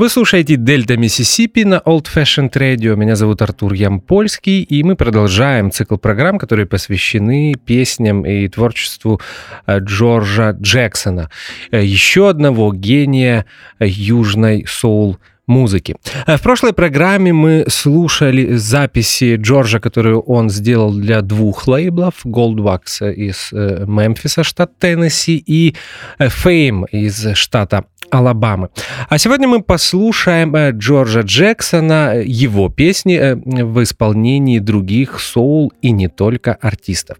Вы слушаете Дельта Миссисипи на Old Fashioned Radio. Меня зовут Артур Ямпольский, и мы продолжаем цикл программ, которые посвящены песням и творчеству э, Джорджа Джексона, э, еще одного гения южной соул музыки. Э, в прошлой программе мы слушали записи Джорджа, которую он сделал для двух лейблов. Goldwax из Мемфиса, штат Теннесси, и Fame из штата Алабамы. А сегодня мы послушаем э, Джорджа Джексона, его песни э, в исполнении других соул и не только артистов.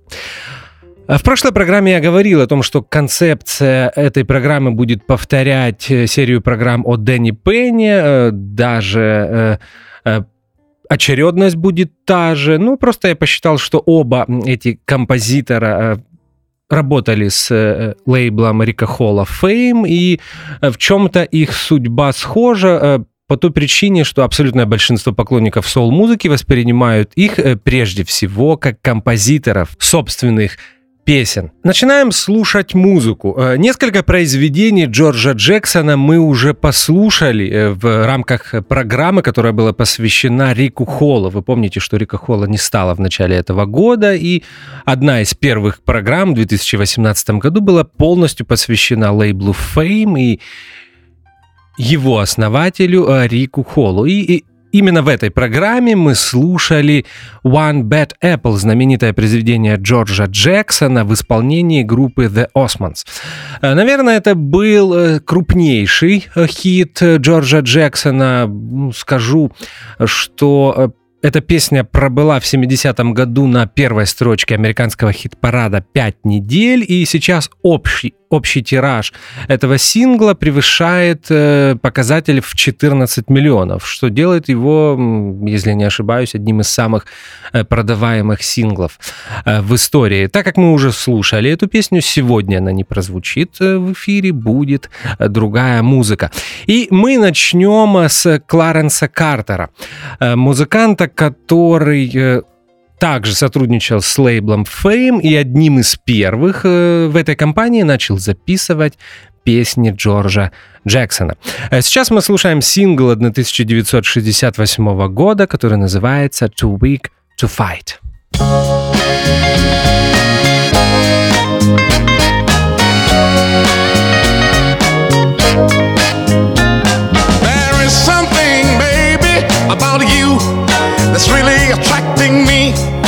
А в прошлой программе я говорил о том, что концепция этой программы будет повторять э, серию программ о Дэнни Пенне, даже очередность будет та же. Ну, просто я посчитал, что оба эти композитора работали с э, лейблом Рика Холла Fame, и э, в чем-то их судьба схожа э, по той причине, что абсолютное большинство поклонников соул-музыки воспринимают их прежде всего как композиторов собственных песен. Начинаем слушать музыку. Э, несколько произведений Джорджа Джексона мы уже послушали э, в рамках программы, которая была посвящена Рику Холлу. Вы помните, что Рика Холла не стала в начале этого года, и одна из первых программ в 2018 году была полностью посвящена лейблу Fame и его основателю э, Рику Холлу. И, и Именно в этой программе мы слушали One Bad Apple, знаменитое произведение Джорджа Джексона в исполнении группы The Osmonds. Э, наверное, это был э, крупнейший э, хит Джорджа Джексона. Скажу, что эта песня пробыла в 70-м году на первой строчке американского хит-парада 5 недель, и сейчас общий общий тираж этого сингла превышает э, показатель в 14 миллионов, что делает его, если не ошибаюсь, одним из самых э, продаваемых синглов э, в истории. Так как мы уже слушали эту песню, сегодня она не прозвучит в эфире, будет другая музыка. И мы начнем с Кларенса Картера, музыканта, который также сотрудничал с лейблом Fame и одним из первых э, в этой компании начал записывать песни Джорджа Джексона. Э, сейчас мы слушаем сингл 1968 года, который называется «Too Weak to Fight». about you that's really attracting me.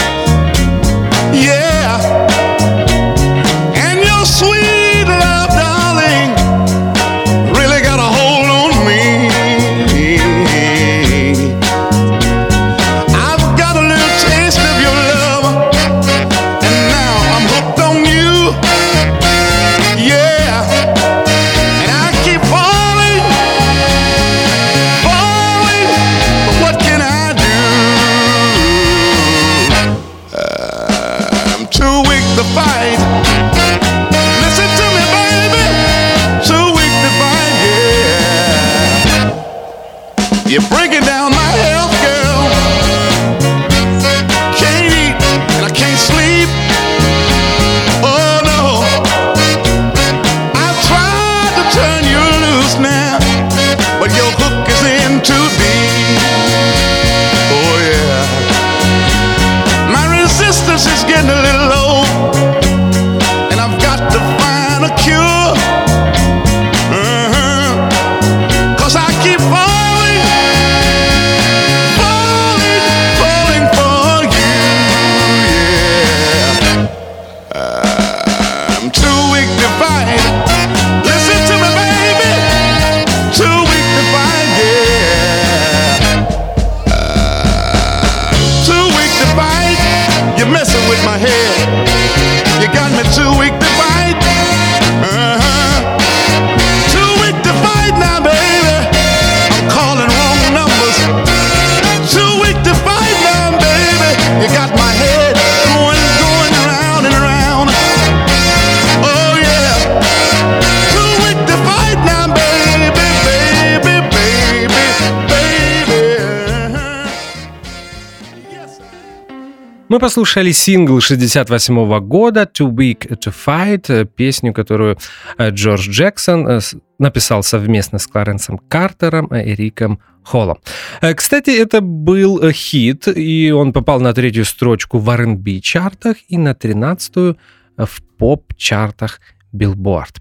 Послушали сингл 68 года «Too Big to Fight», э, песню, которую э, Джордж Джексон э, написал совместно с Кларенсом Картером и Риком Холлом. Кстати, это был хит, и он попал на третью строчку в R&B чартах и на тринадцатую в поп-чартах Billboard.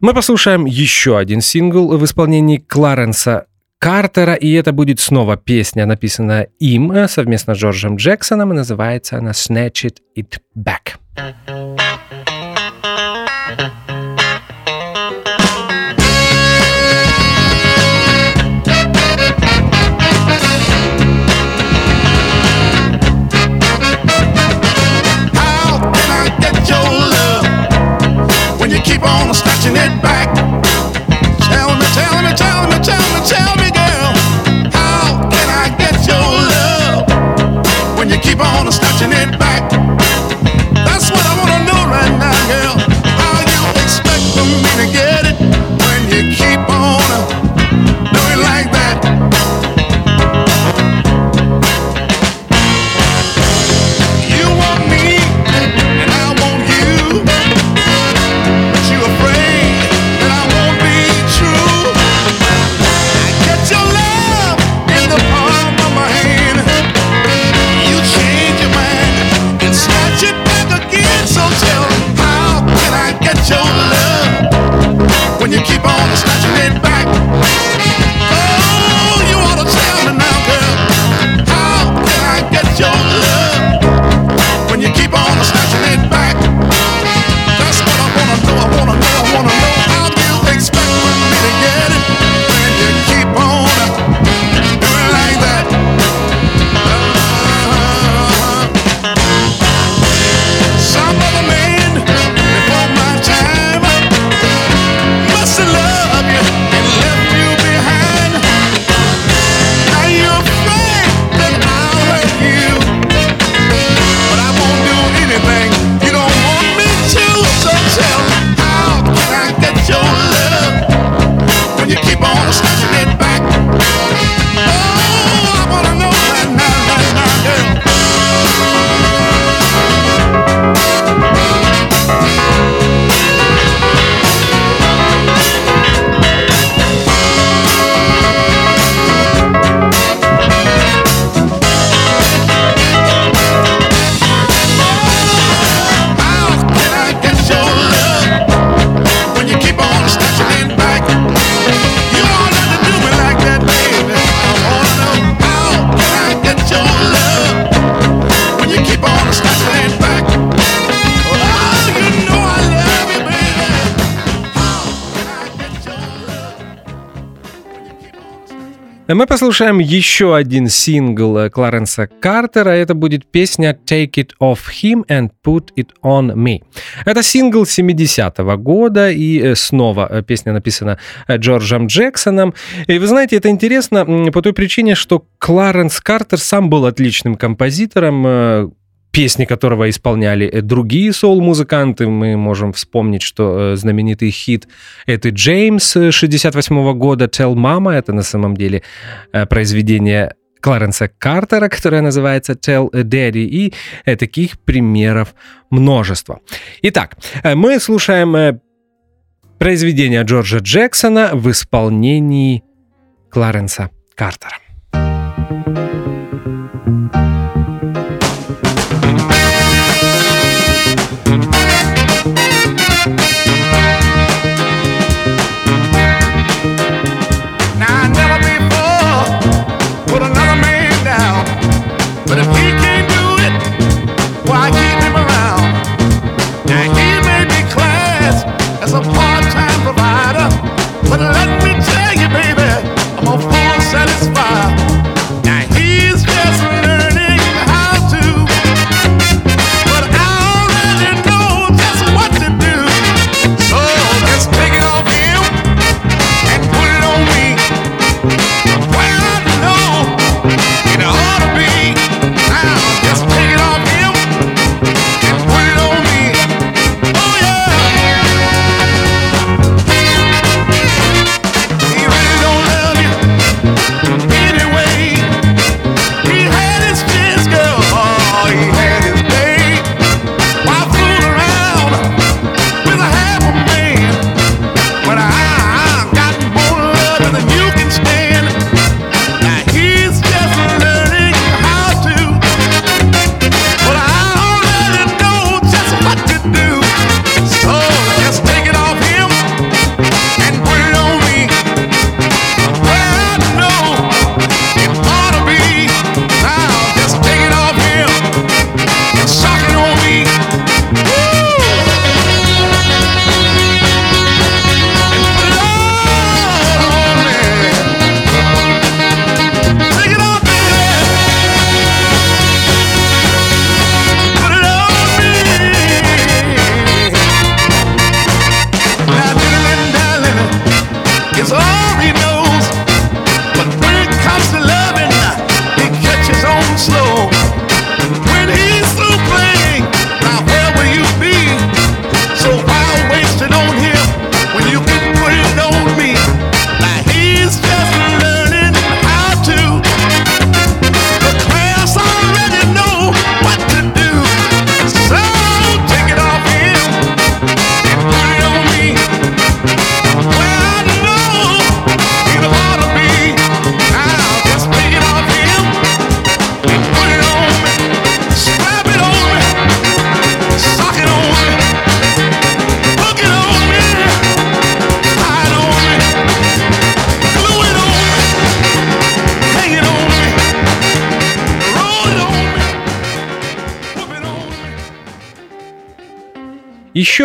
Мы послушаем еще один сингл в исполнении Кларенса Картера, и это будет снова песня, написанная им э, совместно с Джорджем Джексоном, и называется она «Snatch It Back». keep on snatching it back. Tell me, tell me, tell me, tell me, tell me. Keep on snatching it back. Мы послушаем еще один сингл э, Кларенса Картера. Это будет песня «Take It Off Him and Put It On Me». Это сингл 70-го года, и э, снова э, песня написана Джорджем Джексоном. И вы знаете, это интересно по той причине, что Кларенс Картер сам был отличным композитором, песни которого исполняли э, другие соул-музыканты. Мы можем вспомнить, что э, знаменитый хит это Джеймс э, 68 года «Tell Mama». Это на самом деле э, произведение Кларенса Картера, которое называется «Tell Daddy», и э, таких примеров множество. Итак, э, мы слушаем э, произведение Джорджа Джексона в исполнении Кларенса Картера.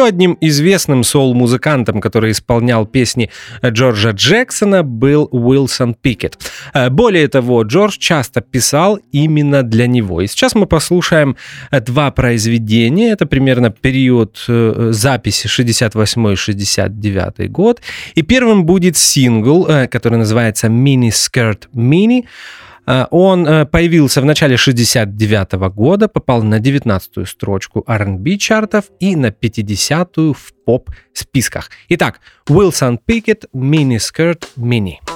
Одним известным соул-музыкантом, который исполнял песни Джорджа Джексона, был Уилсон Пикет. Э, более того, Джордж часто писал именно для него. И сейчас мы послушаем э, два произведения. Это примерно период э, записи 68-69 год. И первым будет сингл, который называется «Mini Skirt Mini». Э, он э, появился в начале 69 года, попал на 19-ю строчку R&B чартов и на 50-ю в поп-списках. Итак, Wilson Pickett, Mini Skirt Mini. А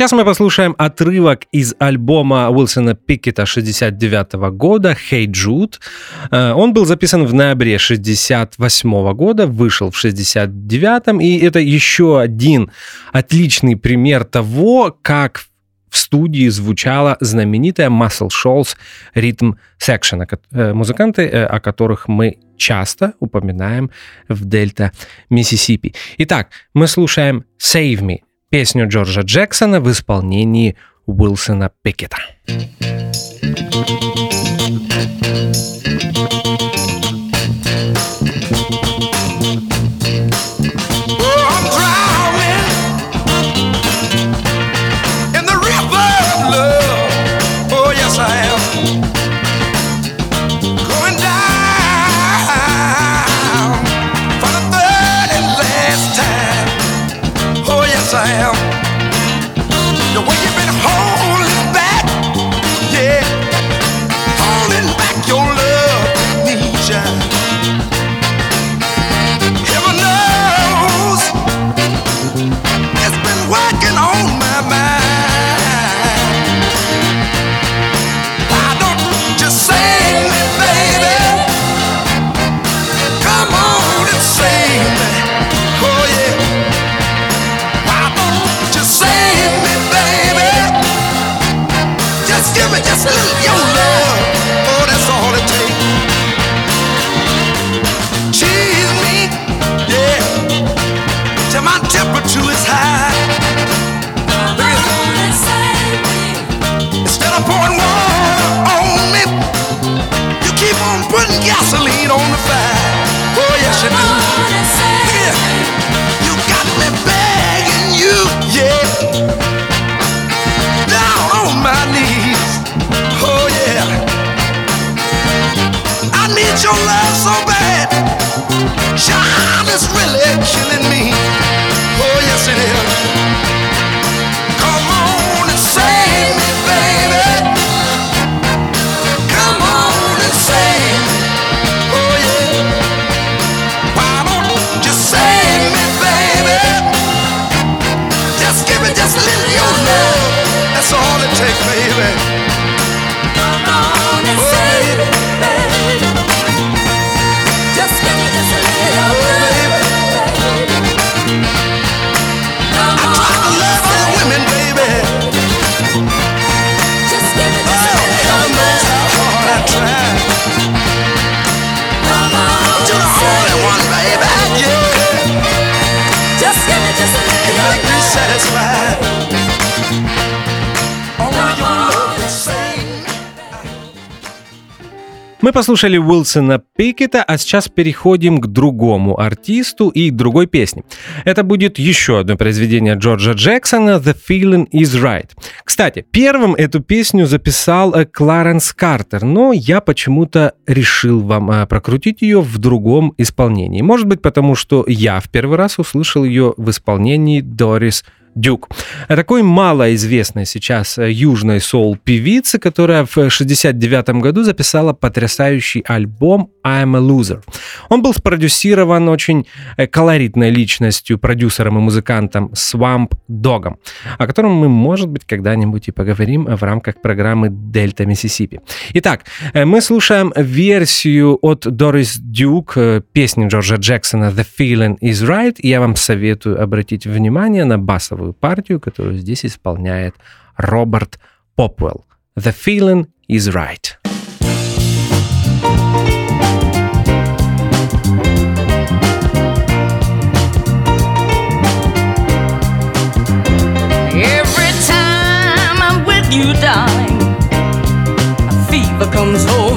сейчас мы послушаем отрывок из альбома Уилсона Пикета 69 года «Hey Jude». Э, он был записан в ноябре 68 года, вышел в 69 и это еще один отличный пример того, как в студии звучала знаменитая Muscle Shoals Rhythm Section, э, музыканты, э, о которых мы часто упоминаем в Дельта Миссисипи. Итак, мы слушаем «Save Me» песню Джорджа Джексона в исполнении Уилсона Пикета. I am. Мы послушали Уилсона Пикета, а сейчас переходим к другому артисту и другой песне. Это будет еще одно произведение Джорджа Джексона «The Feeling is Right». Кстати, первым эту песню записал э, Кларенс Картер, но я почему-то решил вам э, прокрутить ее в другом исполнении. Может быть, потому что я в первый раз услышал ее в исполнении Дорис Дюк. Такой малоизвестной сейчас э, южной сол-певицы, которая в 69 году записала потрясающий альбом «I'm a Loser». Он был спродюсирован очень э, колоритной личностью, продюсером и музыкантом Swamp Dogом, о котором мы, может быть, когда-нибудь и поговорим в рамках программы «Дельта Миссисипи». Итак, э, мы слушаем версию от Дорис Дюк песни Джорджа Джексона «The Feeling is Right», и я вам советую обратить внимание на басовый первую партию, которую здесь исполняет Роберт Попвелл. The feeling is right. Every time I'm with you, darling, a fever comes over.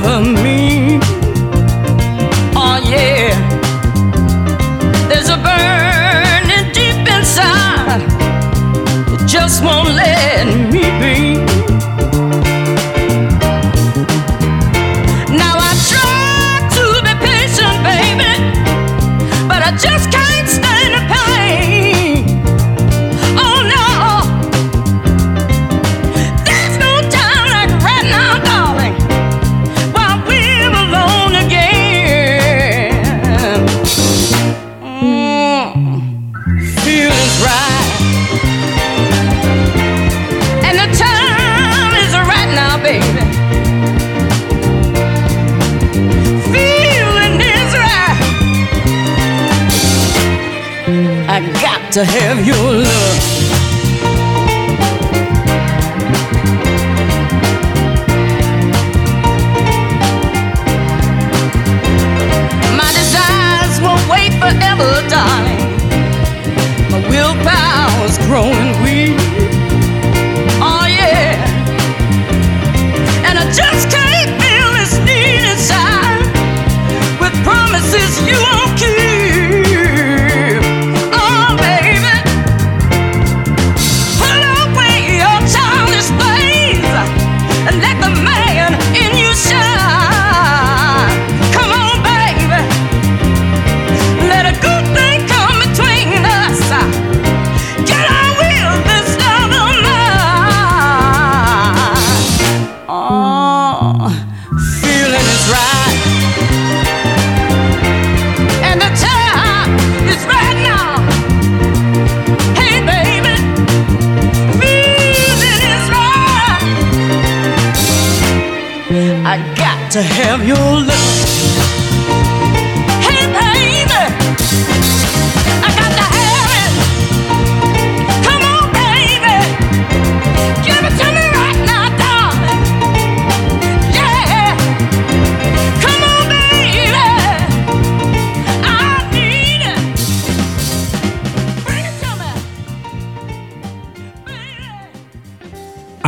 to have your love.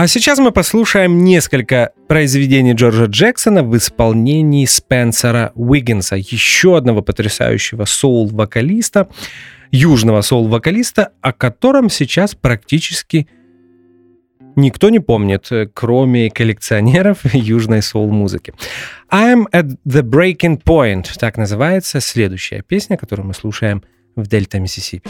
А сейчас мы послушаем несколько произведений Джорджа Джексона в исполнении Спенсера Уиггинса, еще одного потрясающего соул-вокалиста, южного соул-вокалиста, о котором сейчас практически никто не помнит, кроме коллекционеров южной соул-музыки. I'm at the breaking point, так называется следующая песня, которую мы слушаем в Дельта Миссисипи.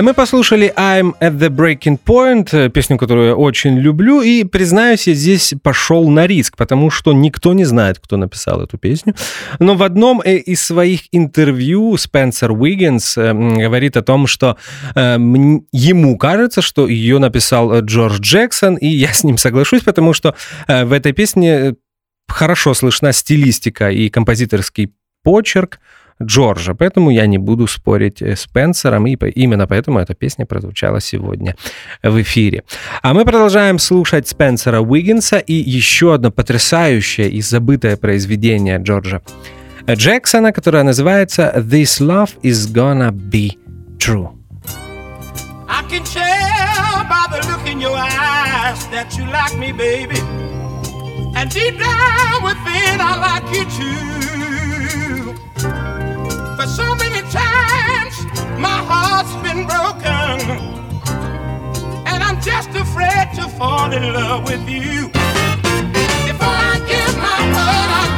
Мы послушали I'm at the Breaking Point, э, песню, которую я очень люблю, и, признаюсь, я здесь пошел на риск, потому что никто не знает, кто написал эту песню. Но в одном э, из своих интервью Спенсер Уиггинс э, говорит о том, что ему кажется, что ее написал Джордж Джексон, и я с ним соглашусь, потому что в этой песне хорошо слышна стилистика и композиторский почерк Джорджа, поэтому я не буду спорить э, с Спенсером, и именно поэтому эта песня прозвучала сегодня в эфире. А мы продолжаем слушать Спенсера Уиггинса и еще одно потрясающее и забытое произведение Джорджа Джексона, которое называется «This love is gonna be true». I can tell by the look in your eyes that you like me, baby. And deep down within, I like you too. Times, my heart's been broken. And I'm just afraid to fall in love with you. Before I give my heart,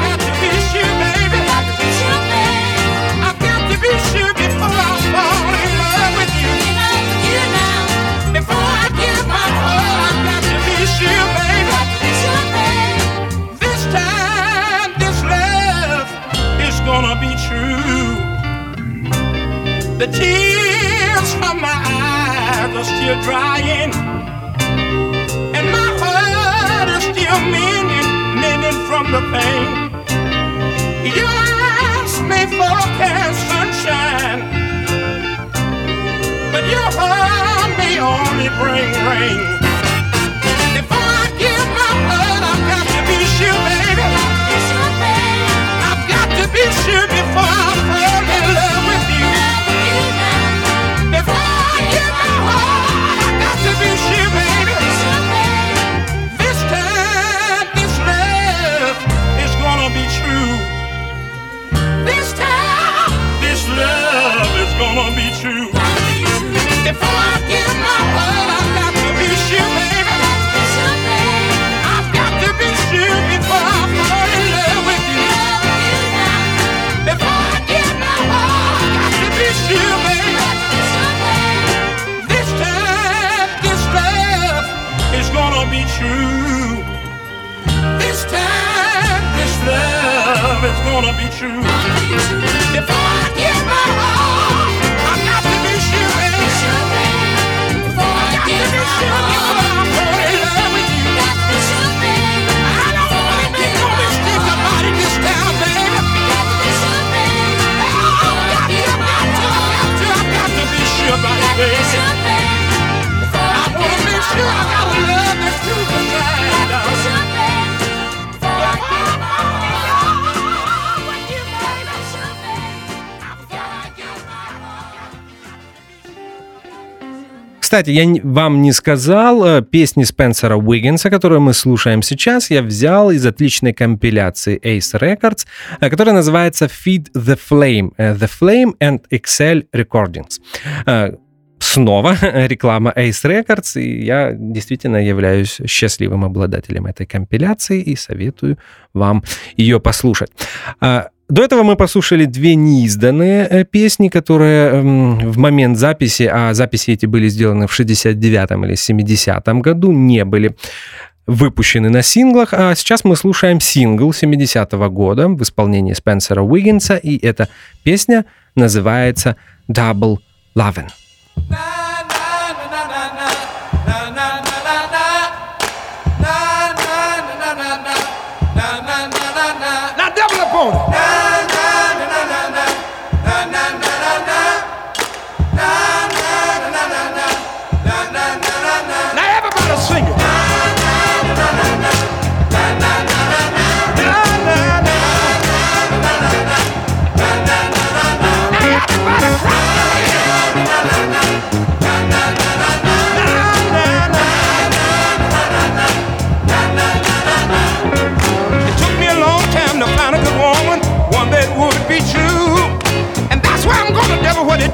pain. You ask me for a pair of sunshine, but you heard me only bring rain. If I give my blood, I've got to be sure. Gonna be true. Before I give my heart, I've got to be sure, baby. I've got to be sure before I fall in love with you. Before I give my heart, I've got to be sure, baby. This time, this love is gonna be true. This time, this love love is gonna be true. Before I give my heart, I got to be sure. Before I give my heart. Кстати, я вам не сказал, э, песни Спенсера Уиггинса, которую мы слушаем сейчас, я взял из отличной компиляции Ace Records, э, которая называется Feed the Flame. э, The Flame and Excel Recordings. Снова реклама Ace Records, и я действительно являюсь счастливым обладателем этой компиляции и советую вам ее послушать. А, До этого мы послушали две неизданные э, песни, которые м, в момент записи, а записи эти были сделаны в 69-м или 70-м году, не были выпущены на синглах, а сейчас мы слушаем сингл 70-го года в исполнении Спенсера Уиггинса, и эта песня называется «Double Lovin'». Bye.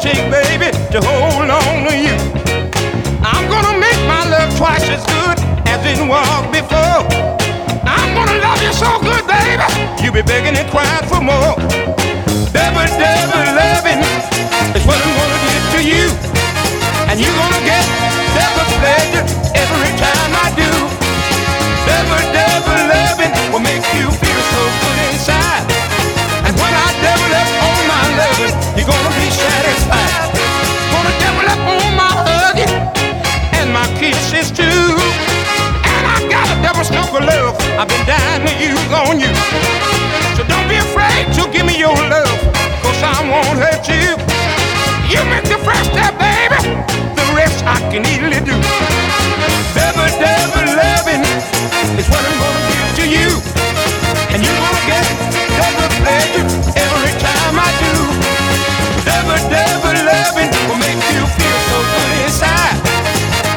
Takes, baby, to hold on to you. I'm gonna make my love twice as good as it was before. I'm gonna love you so good, baby, you'll be begging and crying for more. Double, double loving is what I'm gonna give to you. And you're gonna get double pleasure every time I do. Double, double loving will make you feel so Got a double love. I've been dying to use on you. So don't be afraid to give me your love, cause I won't hurt you. You make the first step, baby. The rest I can easily do. Double, double loving is what I'm gonna give to you. And you're gonna get double pleasure every time I do. Double, double loving will make you feel so good inside.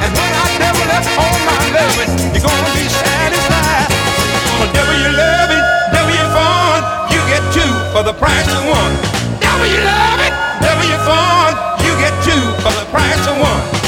And when I double up on my loving, you're gonna of one. Loving, double your fun. You get two for the price of one.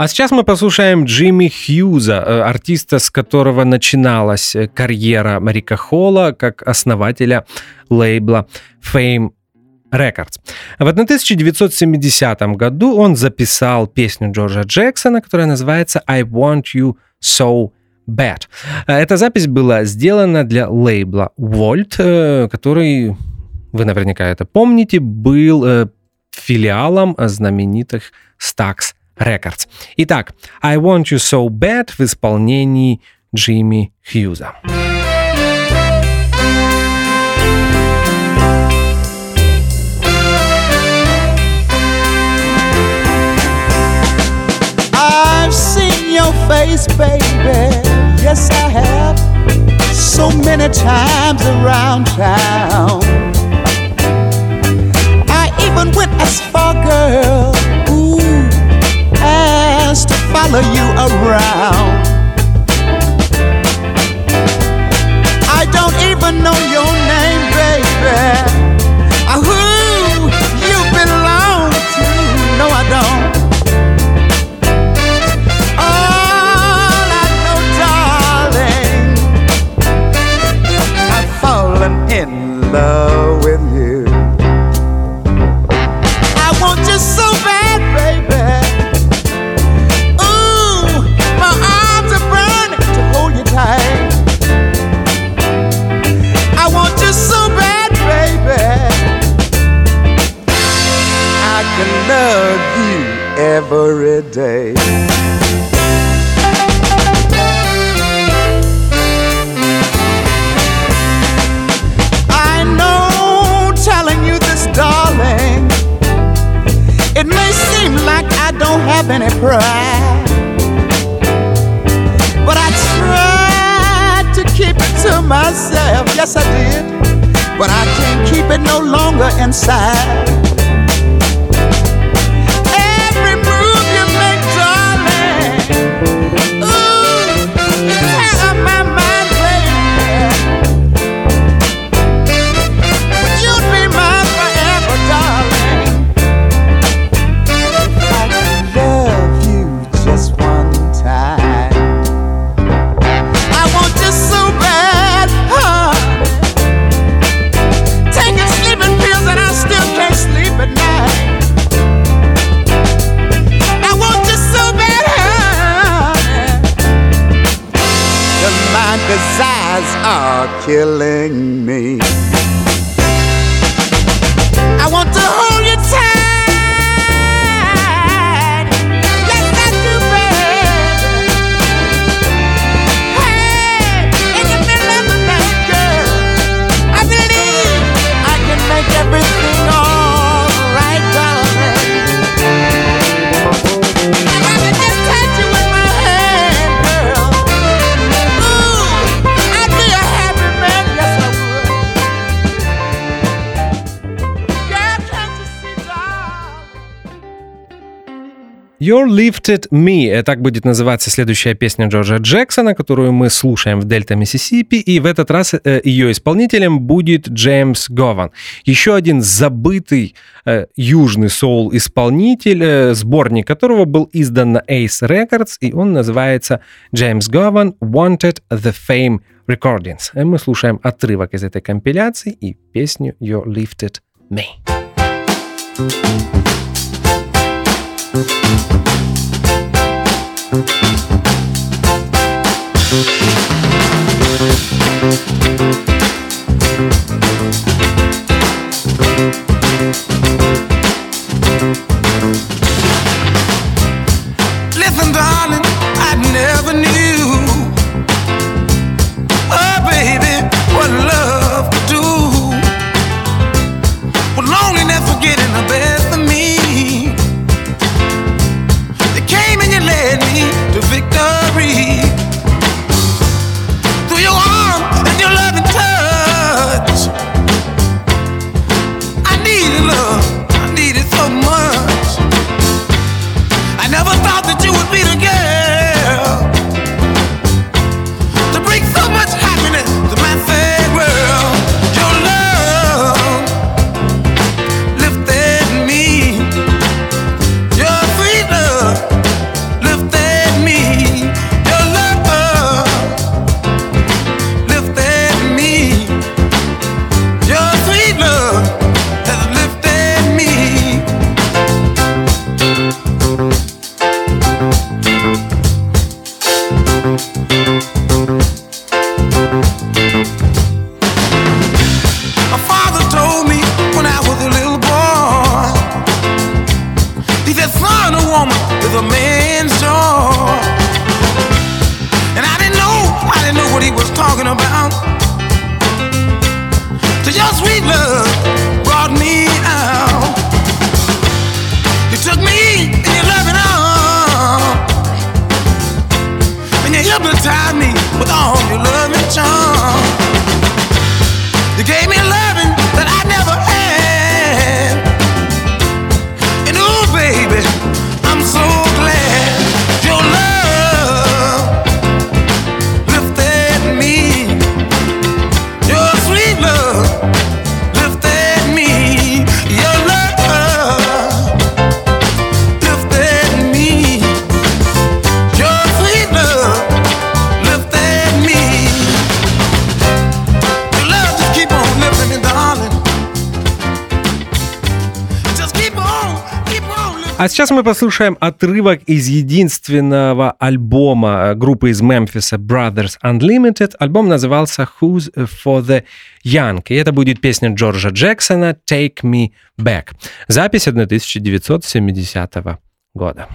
А сейчас мы послушаем Джимми Хьюза, э, артиста, с которого начиналась э, карьера Марика Холла как основателя лейбла Fame Records. В 1970 году он записал песню Джорджа Джексона, которая называется «I Want You So Bad». Эта запись была сделана для лейбла Volt, э, который, вы наверняка это помните, был э, филиалом знаменитых Stax Records. Итак, «I Want You So Bad» в исполнении Джимми Хьюза. I've seen your face, baby. Yes, I have. So many times around town. I even went as far, girl, ooh, as to follow you around. I don't even know your name, baby. Uh, Who you belong to? No, I don't. All I know, darling, I've fallen in love You're Lifted Me. Э, Так будет называться следующая песня Джорджа Джексона, которую мы слушаем в Дельта, Миссисипи. И в этот раз э, ее исполнителем будет Джеймс Гован. Еще один забытый э, южный соул-исполнитель, э, сборник которого был издан на Ace Records, и он называется Джеймс Гован Wanted the Fame Recordings. Э, Мы слушаем отрывок из этой компиляции и песню You're Lifted Me. Thank мы послушаем отрывок из единственного альбома э, группы из Мемфиса Brothers Unlimited. Альбом назывался Who's for the Young. И это будет песня Джорджа Джексона Take Me Back. Запись 1970 года.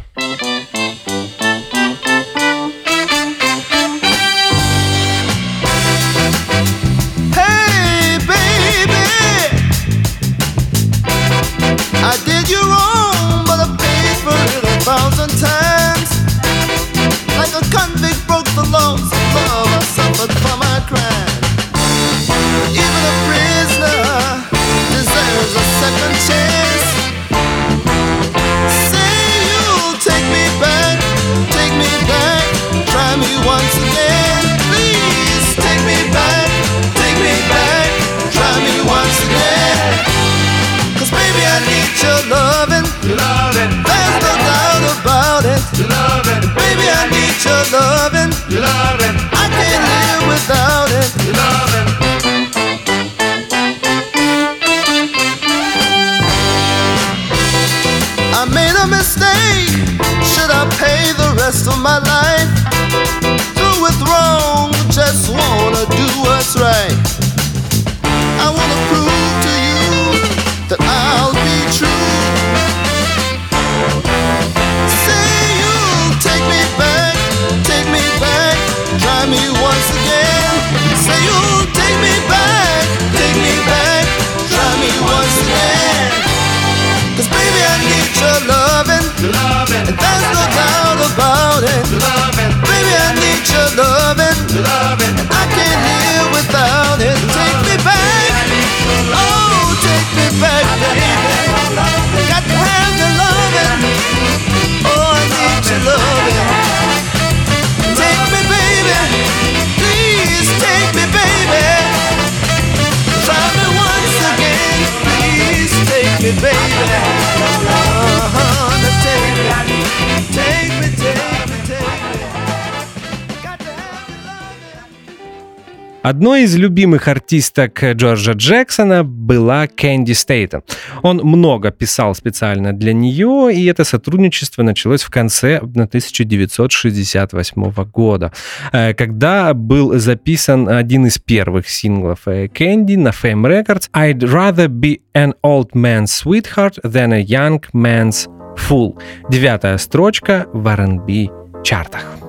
Одной из любимых артисток Джорджа Джексона была Кэнди Стейтон. Он много писал специально для нее, и это сотрудничество началось в конце 1968 года, э, когда был записан один из первых синглов э, Кэнди на Fame Records «I'd rather be an old man's sweetheart than a young man's fool». Девятая строчка в R&B чартах.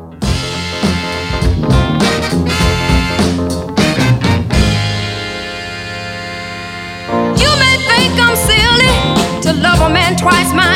twice my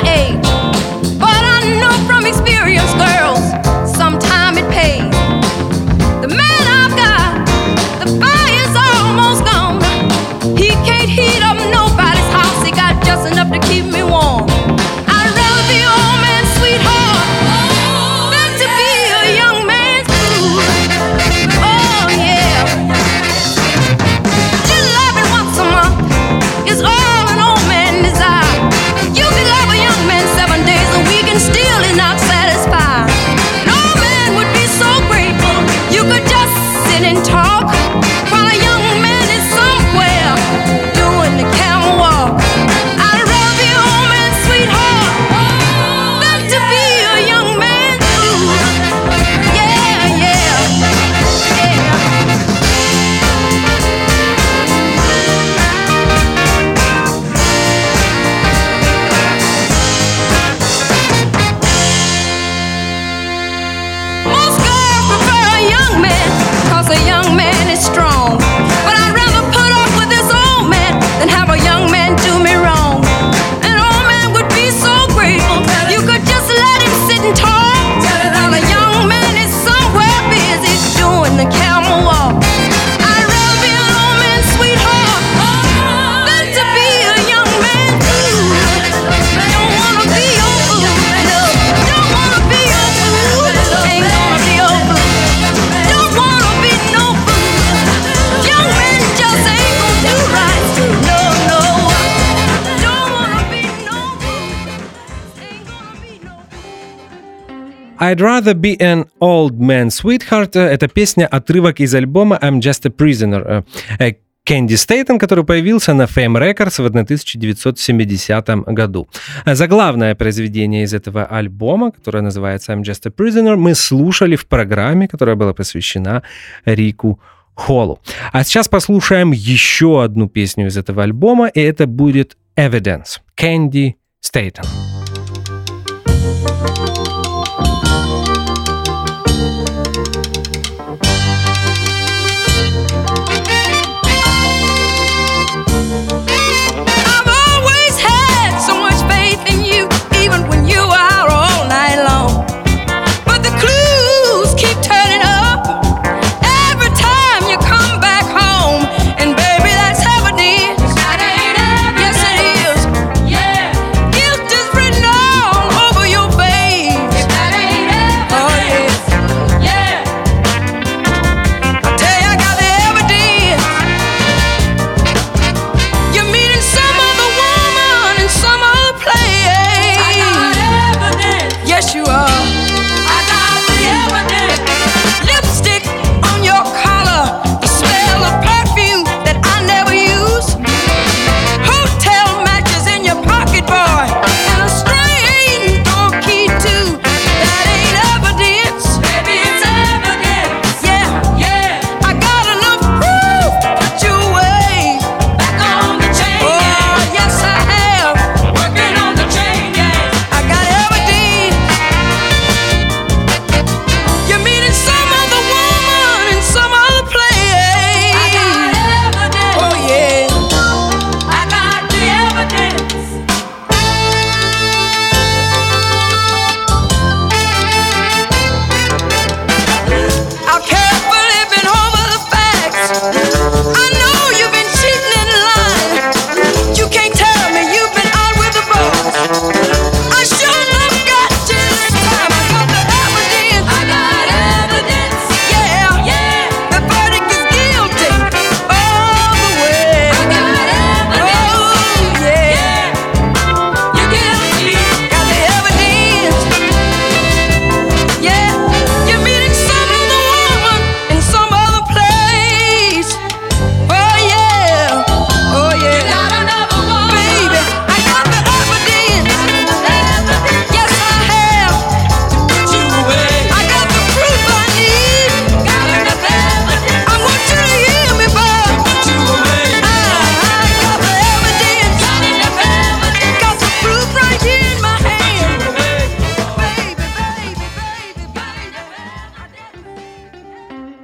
I'd rather be an old man sweetheart. э, Это песня, отрывок из альбома I'm just a prisoner. э, э, Кэнди Стейтон, который появился на Fame Records в 1970 году. Э, Заглавное произведение из этого альбома, которое называется I'm Just a Prisoner, мы слушали в программе, которая была посвящена Рику Холлу. А сейчас послушаем еще одну песню из этого альбома, и это будет Evidence. Кэнди Стейтон. I've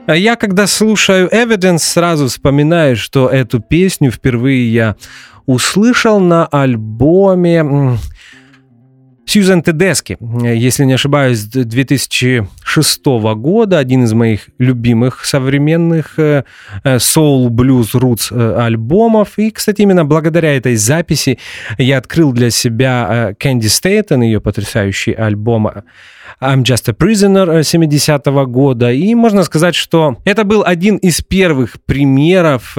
Я, когда слушаю Evidence, сразу вспоминаю, что эту песню впервые я услышал на альбоме Сьюзен Тедески, если не ошибаюсь, 2006 года, один из моих любимых современных э, э, soul, blues, roots э, альбомов. И, кстати, именно благодаря этой записи я открыл для себя Кэнди Стейтон, ее потрясающий альбом I'm Just a Prisoner 70-го года. И можно сказать, что это был один из первых примеров,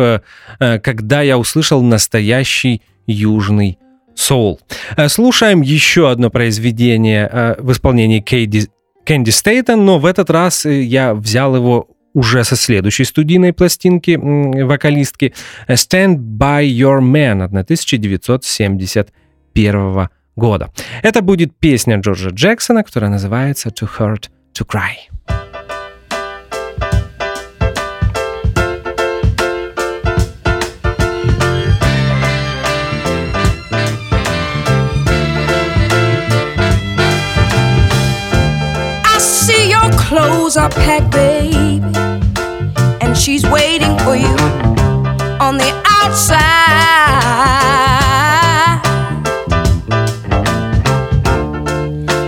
когда я услышал настоящий южный соул. Э, Слушаем еще одно произведение э, в исполнении Кейди, Кэнди Стейтон, но в этот раз э, я взял его уже со следующей студийной пластинки вокалистки Stand By Your Man 1971 года. Это будет песня Джорджа Джексона, которая называется To Hurt To Cry. Clothes are packed, baby, and she's waiting for you on the outside.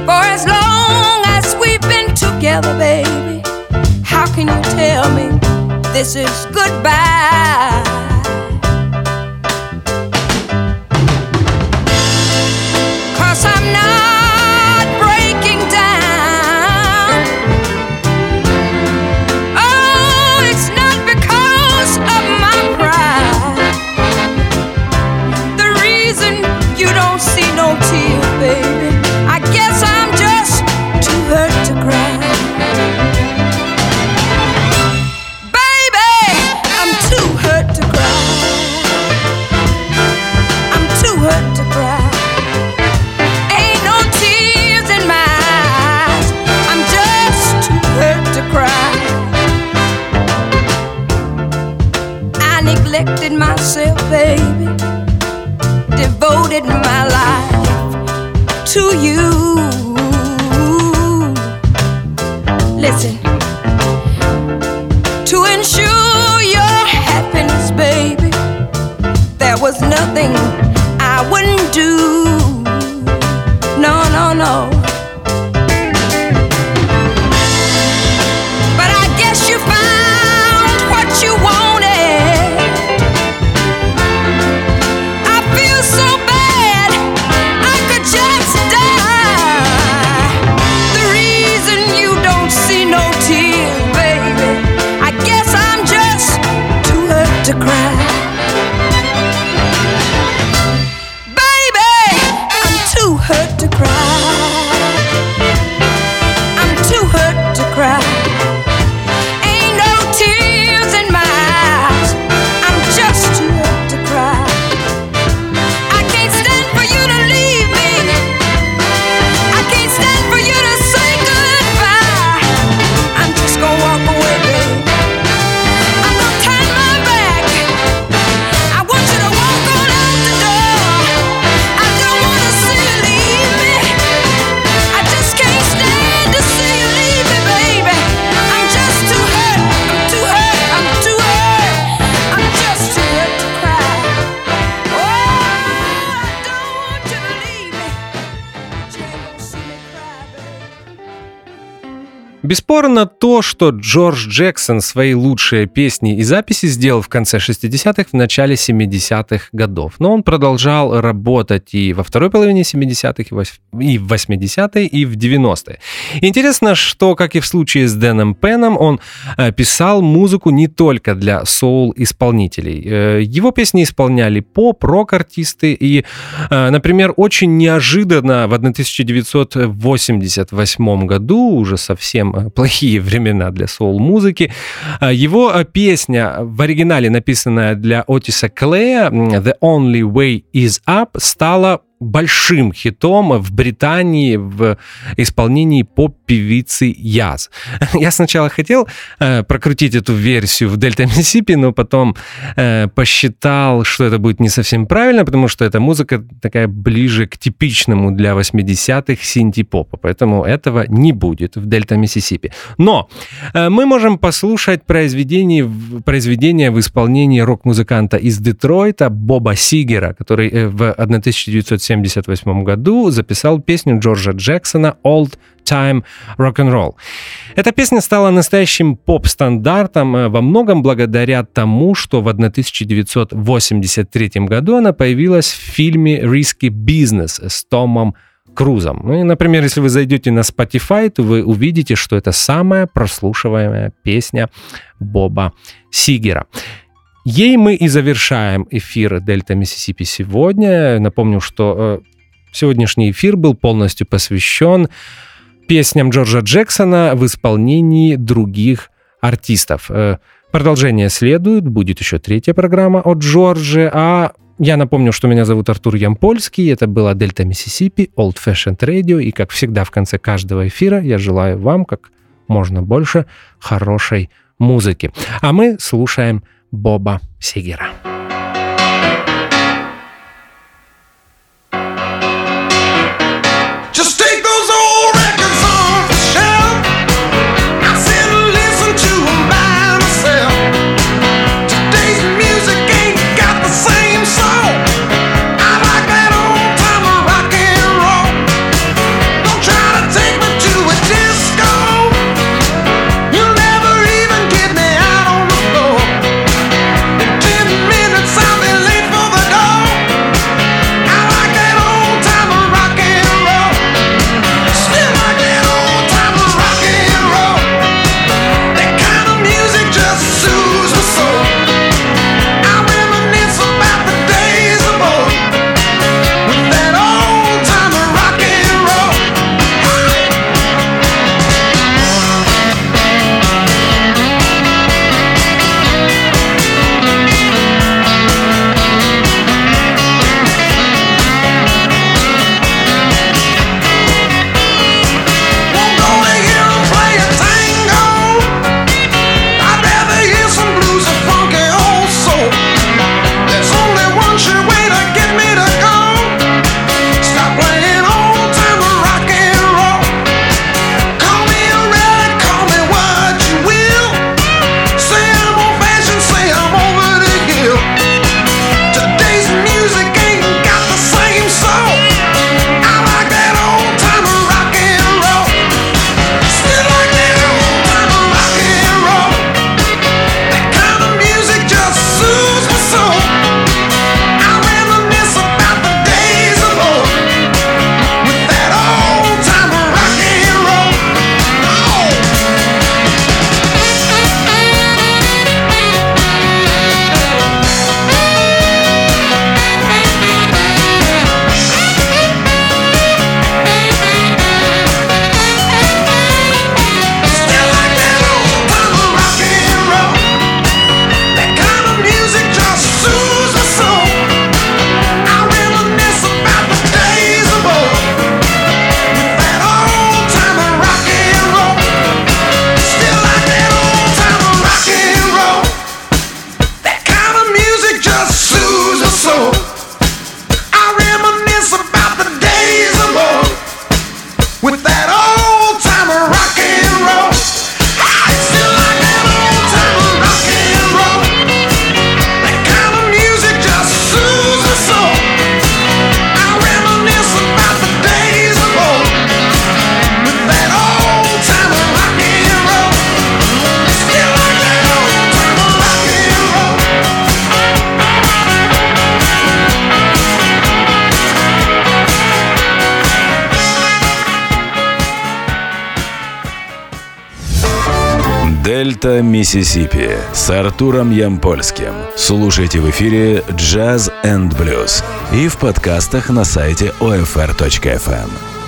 For as long as we've been together, baby, how can you tell me this is goodbye? без Бесспорно то, что Джордж Джексон свои лучшие песни и записи сделал в конце 60-х, в начале 70-х годов. Но он продолжал работать и во второй половине 70-х, и в 80-е, и в 90-е. Интересно, что, как и в случае с Дэном Пеном, он э, писал музыку не только для соул-исполнителей. Э, Его песни исполняли поп, рок-артисты, и, э, например, очень неожиданно в 1988 году, уже совсем плохие времена для соул-музыки, э, его э, песня, в оригинале написанная для Отиса Клея, «The Only Way Is Up», стала большим хитом в Британии в исполнении поп-певицы Яз. Я сначала хотел э, прокрутить эту версию в Дельта Миссипи, но потом э, посчитал, что это будет не совсем правильно, потому что эта музыка такая ближе к типичному для 80-х синти-попа, поэтому этого не будет в Дельта Миссисипи. Но э, мы можем послушать произведение, произведение в исполнении рок-музыканта из Детройта Боба Сигера, который э, в 1978 году записал песню Джорджа Джексона «Old Time Rock'n'Roll». Эта песня стала настоящим поп-стандартом э, во многом благодаря тому, что в 1983 году она появилась в фильме «Risky Business» с Томом Крузом. Ну и, например, если вы зайдете на Spotify, то вы увидите, что это самая прослушиваемая песня Боба Сигера. Ей мы и завершаем эфир Дельта Миссисипи сегодня. Напомню, что э, сегодняшний эфир был полностью посвящен песням Джорджа Джексона в исполнении других артистов. Э, Продолжение следует, будет еще третья программа от Джорджа, а я напомню, что меня зовут Артур Ямпольский, это была Дельта Миссисипи, Old Fashioned Radio, и как всегда в конце каждого эфира я желаю вам как можно больше хорошей музыки. А мы слушаем Боба Сигера. Дельта Миссисипи с Артуром Ямпольским. Слушайте в эфире Jazz and Blues и в подкастах на сайте OFR.FM.